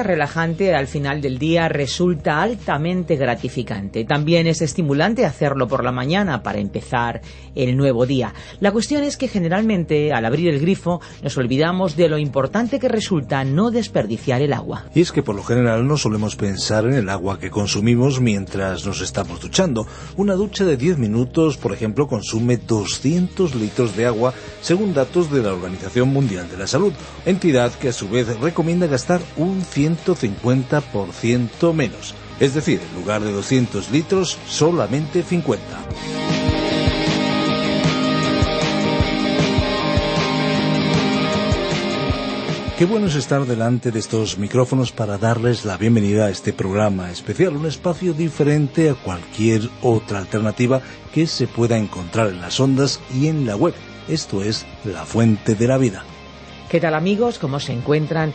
Relajante al final del día resulta altamente gratificante. También es estimulante hacerlo por la mañana para empezar el nuevo día. La cuestión es que generalmente al abrir el grifo nos olvidamos de lo importante que resulta no desperdiciar el agua. Y es que por lo general no solemos pensar en el agua que consumimos mientras nos estamos duchando. Una ducha de 10 minutos, por ejemplo, consume 200 litros de agua según datos de la Organización Mundial de la Salud, entidad que a su vez recomienda gastar un un 150% menos. Es decir, en lugar de 200 litros, solamente 50. Qué bueno es estar delante de estos micrófonos para darles la bienvenida a este programa especial, un espacio diferente a cualquier otra alternativa que se pueda encontrar en las ondas y en la web. Esto es La Fuente de la Vida. ¿Qué tal amigos? ¿Cómo se encuentran?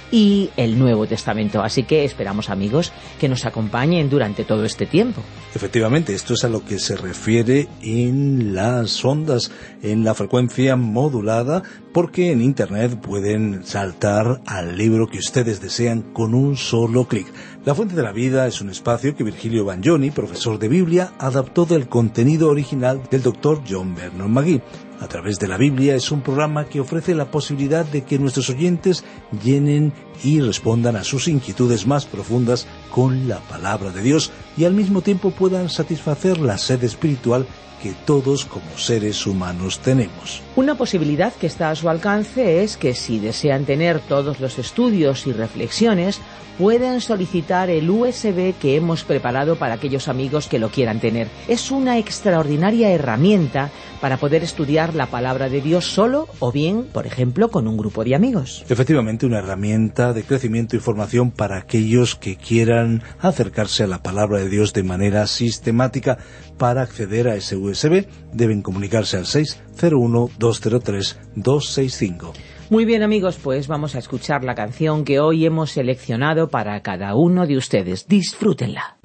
y el Nuevo Testamento. Así que esperamos amigos que nos acompañen durante todo este tiempo. Efectivamente, esto es a lo que se refiere en las ondas, en la frecuencia modulada, porque en Internet pueden saltar al libro que ustedes desean con un solo clic. La Fuente de la Vida es un espacio que Virgilio Bagnoni, profesor de Biblia, adaptó del contenido original del doctor John Vernon McGee a través de la Biblia es un programa que ofrece la posibilidad de que nuestros oyentes llenen y respondan a sus inquietudes más profundas con la palabra de Dios y al mismo tiempo puedan satisfacer la sed espiritual que todos como seres humanos tenemos. Una posibilidad que está a su alcance es que si desean tener todos los estudios y reflexiones, pueden solicitar el USB que hemos preparado para aquellos amigos que lo quieran tener. Es una extraordinaria herramienta para poder estudiar la palabra de Dios solo o bien, por ejemplo, con un grupo de amigos. Efectivamente, una herramienta de crecimiento y formación para aquellos que quieran acercarse a la palabra de Dios de manera sistemática. Para acceder a ese USB deben comunicarse al 601-203-265. Muy bien amigos, pues vamos a escuchar la canción que hoy hemos seleccionado para cada uno de ustedes. Disfrútenla.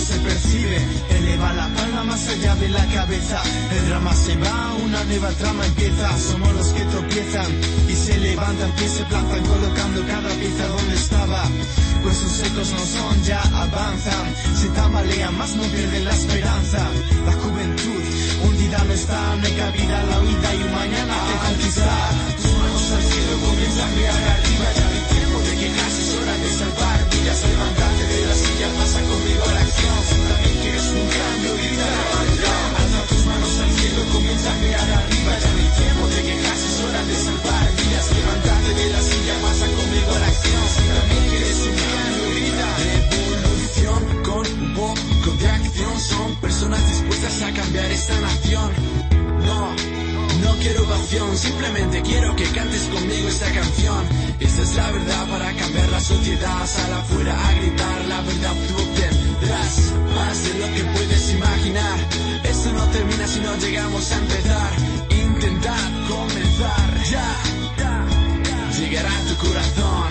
Se percibe, eleva la palma más allá de la cabeza. El drama se va, una nueva trama empieza. Somos los que tropiezan y se levantan, que se plantan colocando cada pieza donde estaba. Huesos secos no son, ya avanzan. Se tambalean, más no pierden la esperanza. La juventud hundida no está, no hay cabida la huida y un mañana que conquistar. Tus manos al cielo comienzan a mirar arriba, ya no tiempo de quejarse, es hora de salvar vidas. Conmigo a la un cambio. Alza tus manos al cielo, comienza a mirar arriba, ya no hay tiempo de quejarse, es hora de salvar vidas. Levantarte de la silla, pasa conmigo a la acción. También quieres un cambio, grita. Revolución con un poco de acción, son personas dispuestas a cambiar esta nación. No. No quiero ovación, simplemente quiero que cantes conmigo esta canción. Esta es la verdad para cambiar la sociedad. Sal afuera a gritar, la verdad tú obtendrás más de lo que puedes imaginar. Esto no termina si no llegamos a empezar. Intentar comenzar ya. Llegará a tu corazón.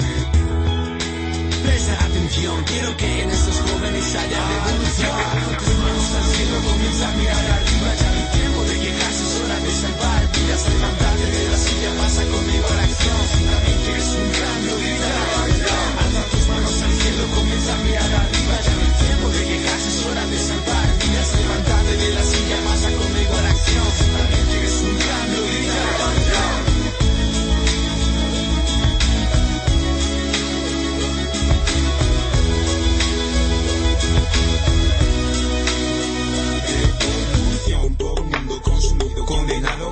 Presta atención, quiero que en estos jóvenes haya revolución. Tus manos al cielo, comienza a mirar arriba, ya salvar vidas. Levantarte de la silla, pasa conmigo a la acción. También quieres un cambio, grita. Alza tus manos al cielo, comienza a mirar arriba, ya no hay tiempo de quejarse,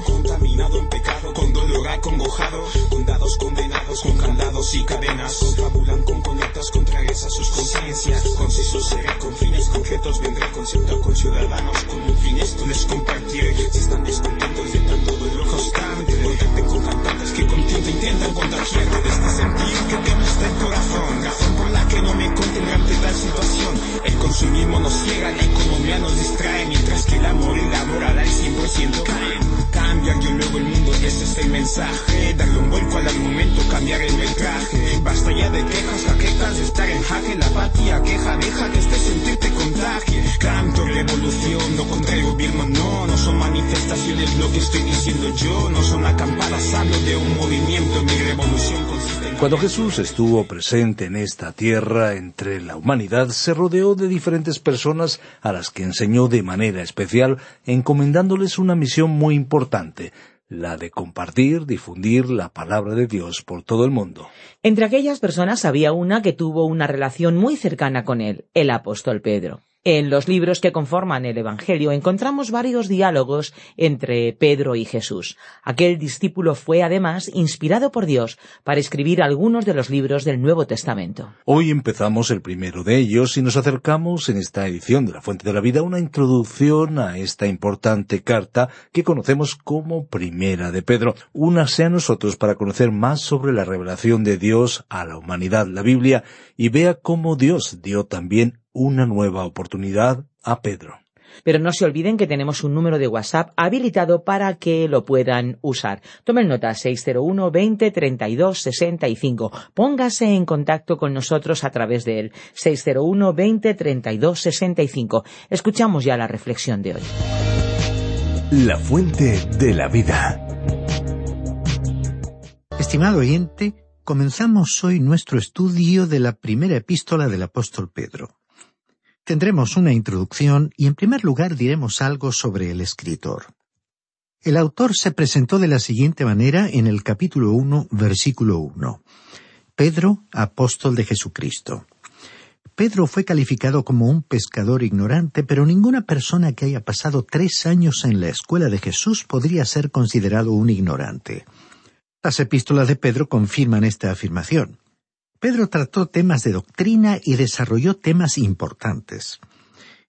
contaminado en pecado, con dolor acongojado, con dados condenados, con candados y cadenas, confabulan con conectas contrarias a sus conciencias, concisos seré con fines concretos, vendré concierto con ciudadanos, con un fin esto les compartiré, si están descontentos de tanto dolor constante, contacten con cantantes que con tinta intentan contagiarte de este sentir que te gusta el corazón, razón por la que no me contendré ante tal situación, el consumismo nos ciega, la economía nos distrae, mientras que el amor y la moral al 100% caen. Cambiar yo luego el mundo, es el mensaje. Darle un vuelco al argumento, cambiar el metraje. Basta ya de quejas, jaquecas de estar en jaque. La apatía, queja, deja que este sentir te contagie. Canto revolución, no contra el gobierno, no. No son manifestaciones lo que estoy diciendo yo. No son acampadas, hablo de un movimiento. Mi revolución consiste en... Cuando Jesús estuvo presente en esta tierra entre la humanidad, se rodeó de diferentes personas a las que enseñó de manera especial, encomendándoles una misión muy importante, la de compartir, difundir la palabra de Dios por todo el mundo. Entre aquellas personas había una que tuvo una relación muy cercana con él, el apóstol Pedro. En los libros que conforman el Evangelio encontramos varios diálogos entre Pedro y Jesús. Aquel discípulo fue además inspirado por Dios para escribir algunos de los libros del Nuevo Testamento. Hoy empezamos el primero de ellos y nos acercamos en esta edición de La Fuente de la Vida una introducción a esta importante carta que conocemos como Primera de Pedro. Únase a nosotros para conocer más sobre la revelación de Dios a la humanidad, la Biblia, y vea cómo Dios dio también una nueva oportunidad a Pedro. Pero no se olviden que tenemos un número de WhatsApp habilitado para que lo puedan usar. Tomen nota 601 20 32 65. Póngase en contacto con nosotros a través de él. 601 20 32 65. Escuchamos ya la reflexión de hoy. La fuente de la vida. Estimado oyente, comenzamos hoy nuestro estudio de la primera epístola del apóstol Pedro. Tendremos una introducción y en primer lugar diremos algo sobre el escritor. El autor se presentó de la siguiente manera en el capítulo 1, versículo 1. Pedro, apóstol de Jesucristo. Pedro fue calificado como un pescador ignorante, pero ninguna persona que haya pasado tres años en la escuela de Jesús podría ser considerado un ignorante. Las epístolas de Pedro confirman esta afirmación. Pedro trató temas de doctrina y desarrolló temas importantes.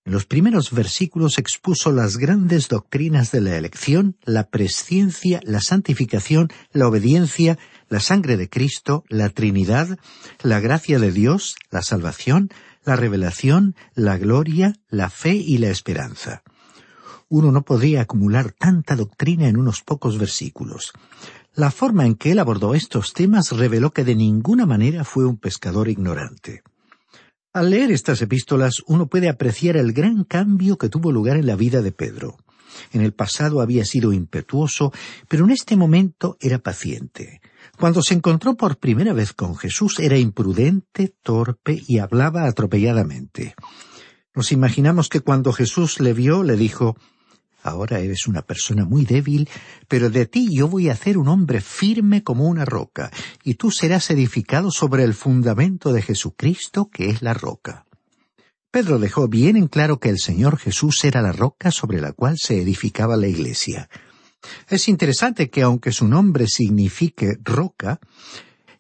En los primeros versículos expuso las grandes doctrinas de la elección, la presciencia, la santificación, la obediencia, la sangre de Cristo, la Trinidad, la gracia de Dios, la salvación, la revelación, la gloria, la fe y la esperanza. Uno no podría acumular tanta doctrina en unos pocos versículos. La forma en que él abordó estos temas reveló que de ninguna manera fue un pescador ignorante. Al leer estas epístolas uno puede apreciar el gran cambio que tuvo lugar en la vida de Pedro. En el pasado había sido impetuoso, pero en este momento era paciente. Cuando se encontró por primera vez con Jesús era imprudente, torpe y hablaba atropelladamente. Nos imaginamos que cuando Jesús le vio le dijo Ahora eres una persona muy débil, pero de ti yo voy a hacer un hombre firme como una roca, y tú serás edificado sobre el fundamento de Jesucristo, que es la roca. Pedro dejó bien en claro que el Señor Jesús era la roca sobre la cual se edificaba la iglesia. Es interesante que aunque su nombre signifique roca,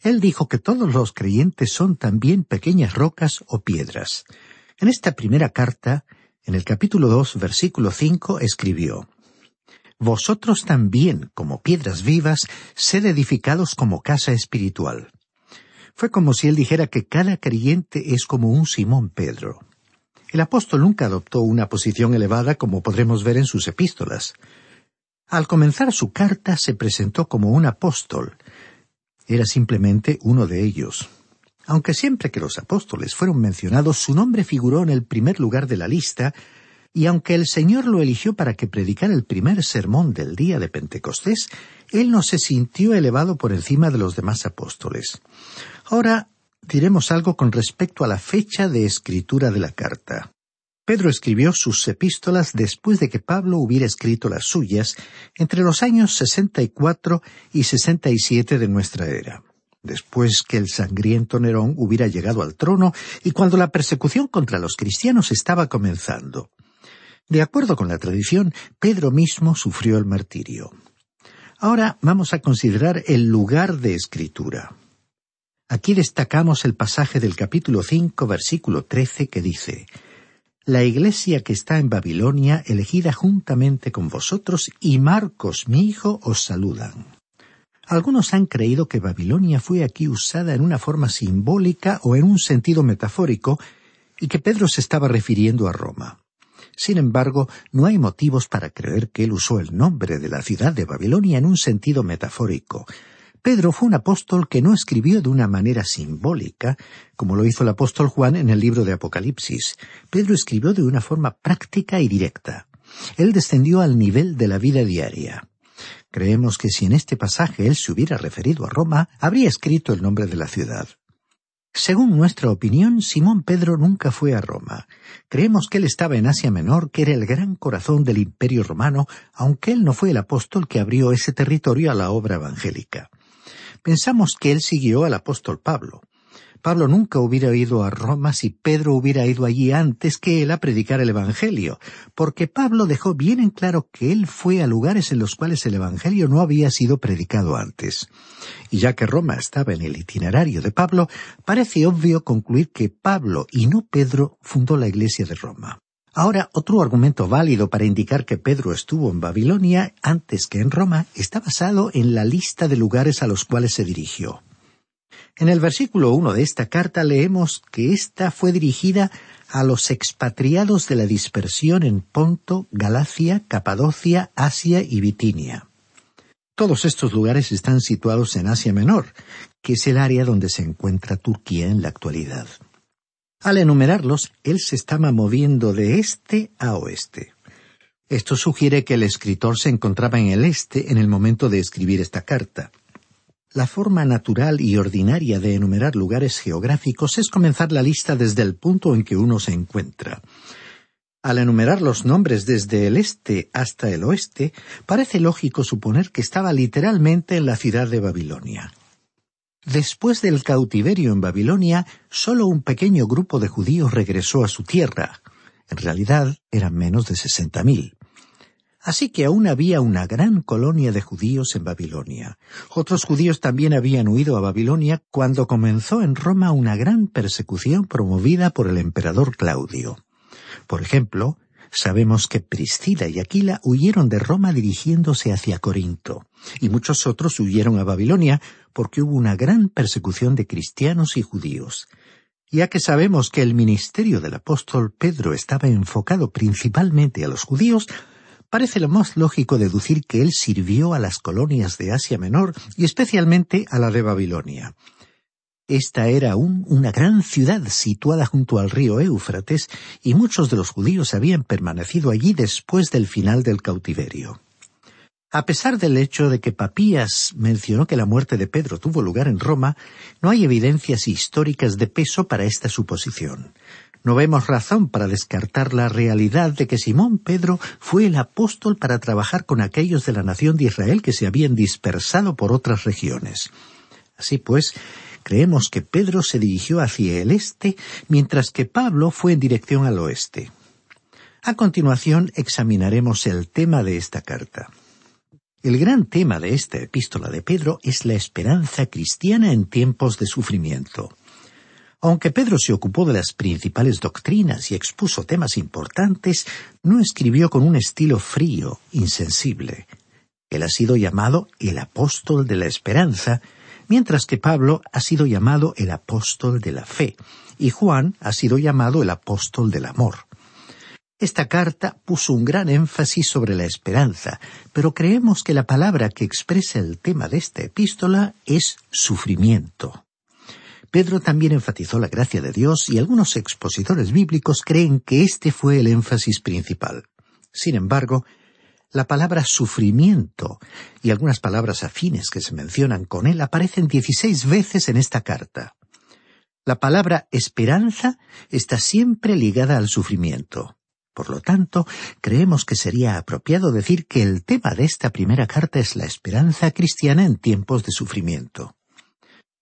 él dijo que todos los creyentes son también pequeñas rocas o piedras. En esta primera carta, en el capítulo dos, versículo cinco, escribió Vosotros también, como piedras vivas, sed edificados como casa espiritual. Fue como si él dijera que cada creyente es como un Simón Pedro. El apóstol nunca adoptó una posición elevada como podremos ver en sus epístolas. Al comenzar su carta se presentó como un apóstol. Era simplemente uno de ellos. Aunque siempre que los apóstoles fueron mencionados, su nombre figuró en el primer lugar de la lista, y aunque el Señor lo eligió para que predicara el primer sermón del día de Pentecostés, él no se sintió elevado por encima de los demás apóstoles. Ahora diremos algo con respecto a la fecha de escritura de la carta. Pedro escribió sus epístolas después de que Pablo hubiera escrito las suyas entre los años 64 y 67 de nuestra era después que el sangriento Nerón hubiera llegado al trono y cuando la persecución contra los cristianos estaba comenzando. De acuerdo con la tradición, Pedro mismo sufrió el martirio. Ahora vamos a considerar el lugar de escritura. Aquí destacamos el pasaje del capítulo cinco, versículo trece, que dice La iglesia que está en Babilonia, elegida juntamente con vosotros, y Marcos, mi hijo, os saludan. Algunos han creído que Babilonia fue aquí usada en una forma simbólica o en un sentido metafórico y que Pedro se estaba refiriendo a Roma. Sin embargo, no hay motivos para creer que él usó el nombre de la ciudad de Babilonia en un sentido metafórico. Pedro fue un apóstol que no escribió de una manera simbólica, como lo hizo el apóstol Juan en el libro de Apocalipsis. Pedro escribió de una forma práctica y directa. Él descendió al nivel de la vida diaria. Creemos que si en este pasaje él se hubiera referido a Roma, habría escrito el nombre de la ciudad. Según nuestra opinión, Simón Pedro nunca fue a Roma. Creemos que él estaba en Asia Menor, que era el gran corazón del imperio romano, aunque él no fue el apóstol que abrió ese territorio a la obra evangélica. Pensamos que él siguió al apóstol Pablo. Pablo nunca hubiera ido a Roma si Pedro hubiera ido allí antes que él a predicar el Evangelio, porque Pablo dejó bien en claro que él fue a lugares en los cuales el Evangelio no había sido predicado antes. Y ya que Roma estaba en el itinerario de Pablo, parece obvio concluir que Pablo y no Pedro fundó la iglesia de Roma. Ahora, otro argumento válido para indicar que Pedro estuvo en Babilonia antes que en Roma está basado en la lista de lugares a los cuales se dirigió. En el versículo uno de esta carta leemos que ésta fue dirigida a los expatriados de la dispersión en Ponto, Galacia, Capadocia, Asia y Bitinia. Todos estos lugares están situados en Asia Menor, que es el área donde se encuentra Turquía en la actualidad. Al enumerarlos, él se estaba moviendo de este a oeste. Esto sugiere que el escritor se encontraba en el este en el momento de escribir esta carta. La forma natural y ordinaria de enumerar lugares geográficos es comenzar la lista desde el punto en que uno se encuentra. Al enumerar los nombres desde el este hasta el oeste, parece lógico suponer que estaba literalmente en la ciudad de Babilonia. Después del cautiverio en Babilonia, solo un pequeño grupo de judíos regresó a su tierra. En realidad eran menos de sesenta mil. Así que aún había una gran colonia de judíos en Babilonia. Otros judíos también habían huido a Babilonia cuando comenzó en Roma una gran persecución promovida por el emperador Claudio. Por ejemplo, sabemos que Priscila y Aquila huyeron de Roma dirigiéndose hacia Corinto, y muchos otros huyeron a Babilonia porque hubo una gran persecución de cristianos y judíos. Ya que sabemos que el ministerio del apóstol Pedro estaba enfocado principalmente a los judíos, parece lo más lógico deducir que él sirvió a las colonias de Asia Menor y especialmente a la de Babilonia. Esta era aún una gran ciudad situada junto al río Éufrates y muchos de los judíos habían permanecido allí después del final del cautiverio. A pesar del hecho de que Papías mencionó que la muerte de Pedro tuvo lugar en Roma, no hay evidencias históricas de peso para esta suposición. No vemos razón para descartar la realidad de que Simón Pedro fue el apóstol para trabajar con aquellos de la nación de Israel que se habían dispersado por otras regiones. Así pues, creemos que Pedro se dirigió hacia el este, mientras que Pablo fue en dirección al oeste. A continuación examinaremos el tema de esta carta. El gran tema de esta epístola de Pedro es la esperanza cristiana en tiempos de sufrimiento. Aunque Pedro se ocupó de las principales doctrinas y expuso temas importantes, no escribió con un estilo frío, insensible. Él ha sido llamado el apóstol de la esperanza, mientras que Pablo ha sido llamado el apóstol de la fe, y Juan ha sido llamado el apóstol del amor. Esta carta puso un gran énfasis sobre la esperanza, pero creemos que la palabra que expresa el tema de esta epístola es sufrimiento. Pedro también enfatizó la gracia de Dios y algunos expositores bíblicos creen que este fue el énfasis principal. Sin embargo, la palabra sufrimiento y algunas palabras afines que se mencionan con él aparecen dieciséis veces en esta carta. La palabra esperanza está siempre ligada al sufrimiento. Por lo tanto, creemos que sería apropiado decir que el tema de esta primera carta es la esperanza cristiana en tiempos de sufrimiento.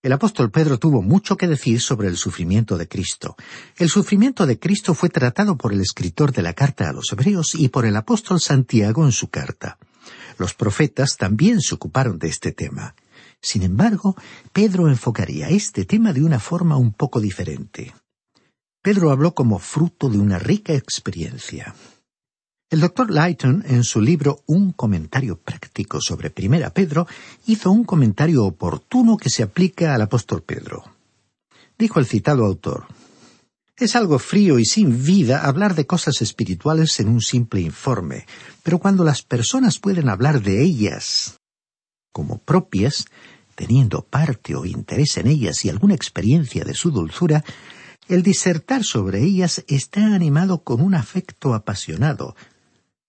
El apóstol Pedro tuvo mucho que decir sobre el sufrimiento de Cristo. El sufrimiento de Cristo fue tratado por el escritor de la carta a los Hebreos y por el apóstol Santiago en su carta. Los profetas también se ocuparon de este tema. Sin embargo, Pedro enfocaría este tema de una forma un poco diferente. Pedro habló como fruto de una rica experiencia. El doctor Lighton, en su libro Un comentario práctico sobre Primera Pedro, hizo un comentario oportuno que se aplica al apóstol Pedro. Dijo el citado autor, es algo frío y sin vida hablar de cosas espirituales en un simple informe, pero cuando las personas pueden hablar de ellas como propias, teniendo parte o interés en ellas y alguna experiencia de su dulzura, el disertar sobre ellas está animado con un afecto apasionado.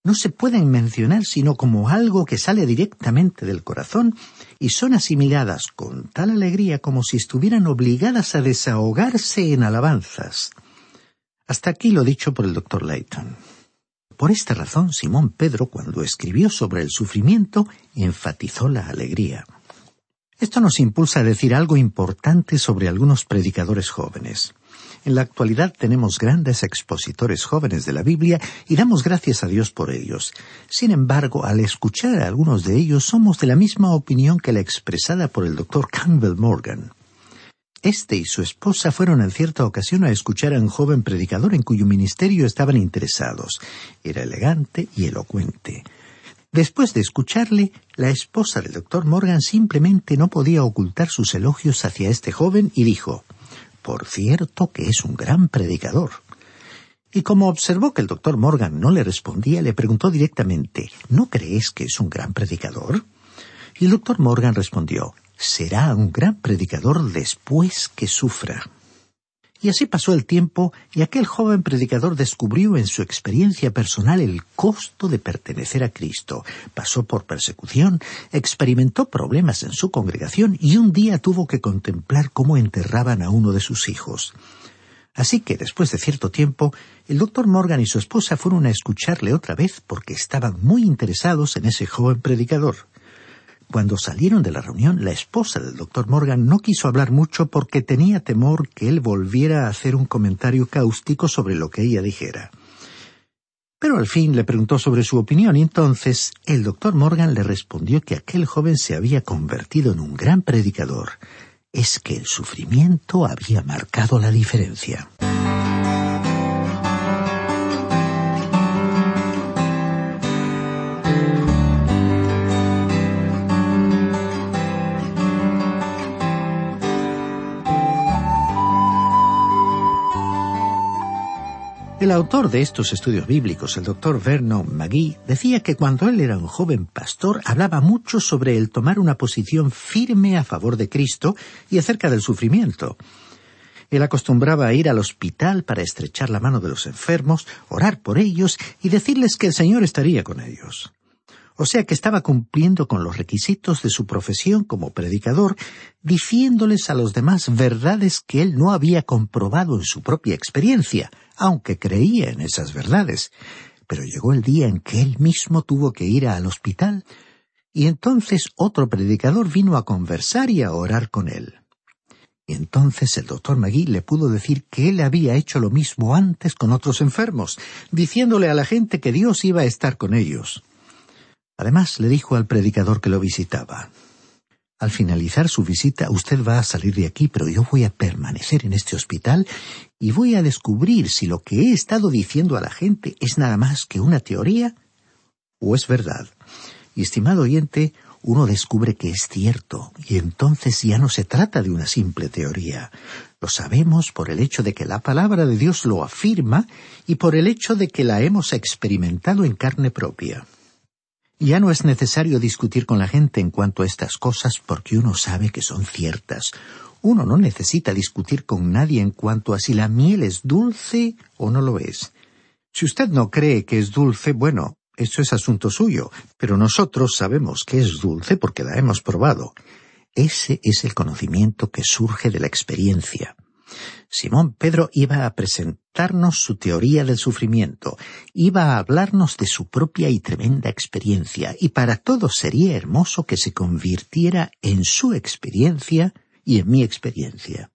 No se pueden mencionar sino como algo que sale directamente del corazón y son asimiladas con tal alegría como si estuvieran obligadas a desahogarse en alabanzas. Hasta aquí lo dicho por el doctor Layton. Por esta razón, Simón Pedro, cuando escribió sobre el sufrimiento, enfatizó la alegría. Esto nos impulsa a decir algo importante sobre algunos predicadores jóvenes. En la actualidad tenemos grandes expositores jóvenes de la Biblia y damos gracias a Dios por ellos. Sin embargo, al escuchar a algunos de ellos somos de la misma opinión que la expresada por el doctor Campbell Morgan. Este y su esposa fueron en cierta ocasión a escuchar a un joven predicador en cuyo ministerio estaban interesados. Era elegante y elocuente. Después de escucharle, la esposa del doctor Morgan simplemente no podía ocultar sus elogios hacia este joven y dijo por cierto que es un gran predicador. Y como observó que el doctor Morgan no le respondía, le preguntó directamente ¿No crees que es un gran predicador? Y el doctor Morgan respondió Será un gran predicador después que sufra. Y así pasó el tiempo y aquel joven predicador descubrió en su experiencia personal el costo de pertenecer a Cristo. Pasó por persecución, experimentó problemas en su congregación y un día tuvo que contemplar cómo enterraban a uno de sus hijos. Así que después de cierto tiempo, el doctor Morgan y su esposa fueron a escucharle otra vez porque estaban muy interesados en ese joven predicador. Cuando salieron de la reunión, la esposa del doctor Morgan no quiso hablar mucho porque tenía temor que él volviera a hacer un comentario cáustico sobre lo que ella dijera. Pero al fin le preguntó sobre su opinión y entonces el doctor Morgan le respondió que aquel joven se había convertido en un gran predicador. Es que el sufrimiento había marcado la diferencia. El autor de estos estudios bíblicos, el doctor Vernon McGee, decía que cuando él era un joven pastor hablaba mucho sobre el tomar una posición firme a favor de Cristo y acerca del sufrimiento. Él acostumbraba a ir al hospital para estrechar la mano de los enfermos, orar por ellos y decirles que el Señor estaría con ellos. O sea que estaba cumpliendo con los requisitos de su profesión como predicador, diciéndoles a los demás verdades que él no había comprobado en su propia experiencia, aunque creía en esas verdades. Pero llegó el día en que él mismo tuvo que ir al hospital, y entonces otro predicador vino a conversar y a orar con él. Y entonces el doctor Magui le pudo decir que él había hecho lo mismo antes con otros enfermos, diciéndole a la gente que Dios iba a estar con ellos. Además, le dijo al predicador que lo visitaba, al finalizar su visita usted va a salir de aquí, pero yo voy a permanecer en este hospital y voy a descubrir si lo que he estado diciendo a la gente es nada más que una teoría o es verdad. Y estimado oyente, uno descubre que es cierto, y entonces ya no se trata de una simple teoría. Lo sabemos por el hecho de que la palabra de Dios lo afirma y por el hecho de que la hemos experimentado en carne propia. Ya no es necesario discutir con la gente en cuanto a estas cosas porque uno sabe que son ciertas. Uno no necesita discutir con nadie en cuanto a si la miel es dulce o no lo es. Si usted no cree que es dulce, bueno, eso es asunto suyo, pero nosotros sabemos que es dulce porque la hemos probado. Ese es el conocimiento que surge de la experiencia. Simón Pedro iba a presentarnos su teoría del sufrimiento, iba a hablarnos de su propia y tremenda experiencia, y para todos sería hermoso que se convirtiera en su experiencia y en mi experiencia.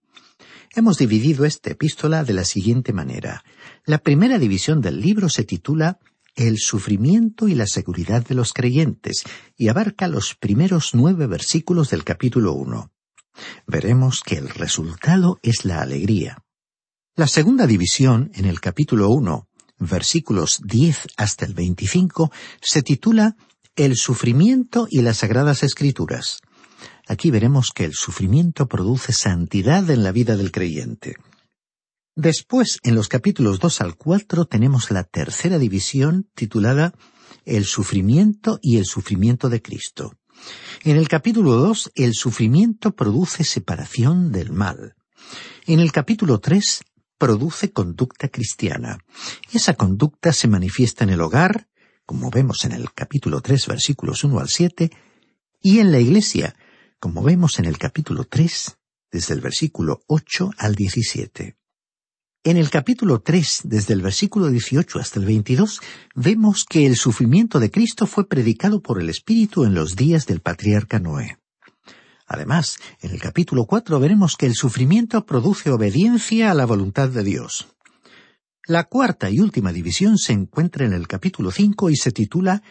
Hemos dividido esta epístola de la siguiente manera. La primera división del libro se titula El sufrimiento y la seguridad de los creyentes y abarca los primeros nueve versículos del capítulo uno veremos que el resultado es la alegría. La segunda división, en el capítulo 1, versículos 10 hasta el 25, se titula El sufrimiento y las sagradas escrituras. Aquí veremos que el sufrimiento produce santidad en la vida del creyente. Después, en los capítulos 2 al 4, tenemos la tercera división titulada El sufrimiento y el sufrimiento de Cristo. En el capítulo 2, el sufrimiento produce separación del mal. En el capítulo 3, produce conducta cristiana. Esa conducta se manifiesta en el hogar, como vemos en el capítulo 3, versículos 1 al 7, y en la iglesia, como vemos en el capítulo 3, desde el versículo 8 al 17. En el capítulo 3, desde el versículo 18 hasta el 22, vemos que el sufrimiento de Cristo fue predicado por el Espíritu en los días del patriarca Noé. Además, en el capítulo 4 veremos que el sufrimiento produce obediencia a la voluntad de Dios. La cuarta y última división se encuentra en el capítulo 5 y se titula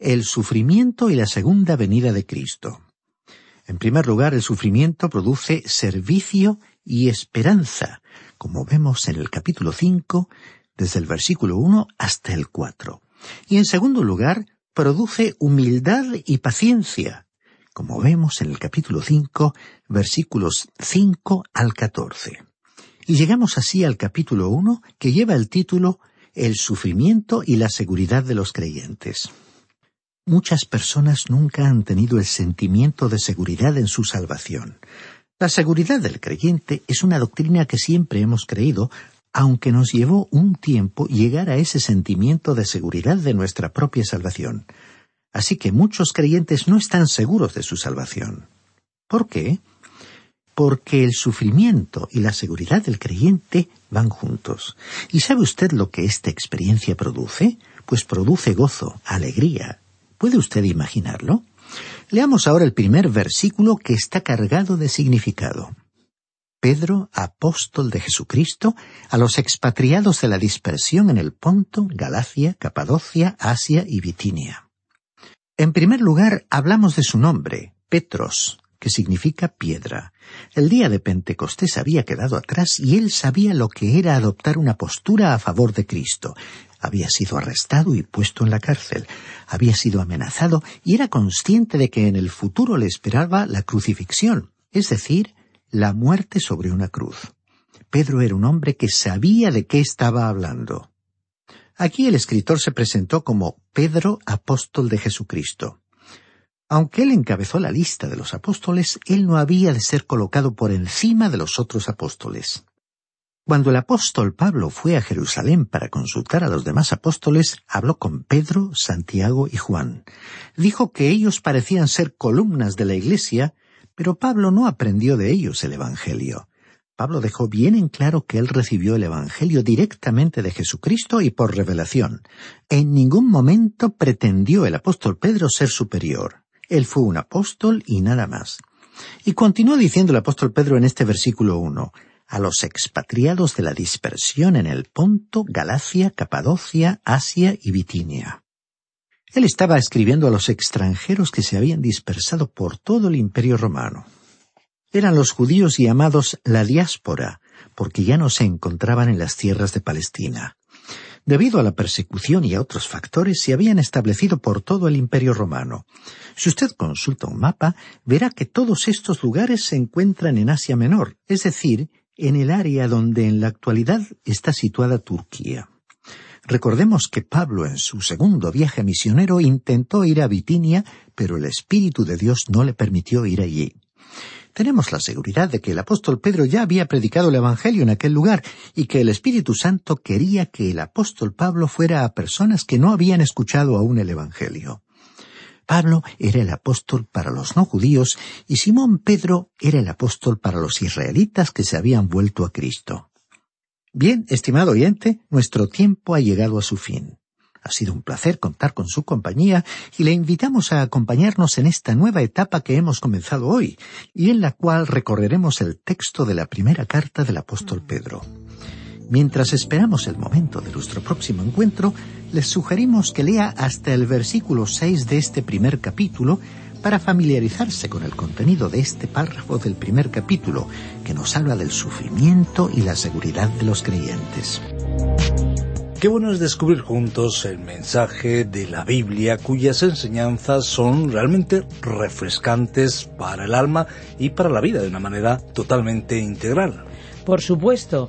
El sufrimiento y la segunda venida de Cristo. En primer lugar, el sufrimiento produce servicio y esperanza, como vemos en el capítulo 5, desde el versículo 1 hasta el 4. Y en segundo lugar, produce humildad y paciencia, como vemos en el capítulo 5, versículos 5 al 14. Y llegamos así al capítulo 1, que lleva el título El sufrimiento y la seguridad de los creyentes. Muchas personas nunca han tenido el sentimiento de seguridad en su salvación. La seguridad del creyente es una doctrina que siempre hemos creído, aunque nos llevó un tiempo llegar a ese sentimiento de seguridad de nuestra propia salvación. Así que muchos creyentes no están seguros de su salvación. ¿Por qué? Porque el sufrimiento y la seguridad del creyente van juntos. ¿Y sabe usted lo que esta experiencia produce? Pues produce gozo, alegría. ¿Puede usted imaginarlo? Leamos ahora el primer versículo que está cargado de significado. Pedro, apóstol de Jesucristo, a los expatriados de la dispersión en el Ponto, Galacia, Capadocia, Asia y Bitinia. En primer lugar, hablamos de su nombre, Petros, que significa piedra. El día de Pentecostés había quedado atrás y él sabía lo que era adoptar una postura a favor de Cristo había sido arrestado y puesto en la cárcel, había sido amenazado y era consciente de que en el futuro le esperaba la crucifixión, es decir, la muerte sobre una cruz. Pedro era un hombre que sabía de qué estaba hablando. Aquí el escritor se presentó como Pedro, apóstol de Jesucristo. Aunque él encabezó la lista de los apóstoles, él no había de ser colocado por encima de los otros apóstoles. Cuando el apóstol Pablo fue a Jerusalén para consultar a los demás apóstoles, habló con Pedro, Santiago y Juan. Dijo que ellos parecían ser columnas de la Iglesia, pero Pablo no aprendió de ellos el Evangelio. Pablo dejó bien en claro que él recibió el Evangelio directamente de Jesucristo y por revelación. En ningún momento pretendió el apóstol Pedro ser superior. Él fue un apóstol y nada más. Y continuó diciendo el apóstol Pedro en este versículo uno, a los expatriados de la dispersión en el Ponto, Galacia, Capadocia, Asia y Bitinia. Él estaba escribiendo a los extranjeros que se habían dispersado por todo el imperio romano eran los judíos llamados la diáspora, porque ya no se encontraban en las tierras de Palestina. Debido a la persecución y a otros factores, se habían establecido por todo el imperio romano. Si usted consulta un mapa, verá que todos estos lugares se encuentran en Asia Menor, es decir, en el área donde en la actualidad está situada Turquía. Recordemos que Pablo en su segundo viaje misionero intentó ir a Bitinia, pero el Espíritu de Dios no le permitió ir allí tenemos la seguridad de que el apóstol Pedro ya había predicado el Evangelio en aquel lugar y que el Espíritu Santo quería que el apóstol Pablo fuera a personas que no habían escuchado aún el Evangelio. Pablo era el apóstol para los no judíos y Simón Pedro era el apóstol para los israelitas que se habían vuelto a Cristo. Bien, estimado oyente, nuestro tiempo ha llegado a su fin. Ha sido un placer contar con su compañía y le invitamos a acompañarnos en esta nueva etapa que hemos comenzado hoy y en la cual recorreremos el texto de la primera carta del apóstol Pedro. Mientras esperamos el momento de nuestro próximo encuentro, les sugerimos que lea hasta el versículo 6 de este primer capítulo para familiarizarse con el contenido de este párrafo del primer capítulo, que nos habla del sufrimiento y la seguridad de los creyentes. Qué bueno es descubrir juntos el mensaje de la Biblia cuyas enseñanzas son realmente refrescantes para el alma y para la vida de una manera totalmente integral. Por supuesto.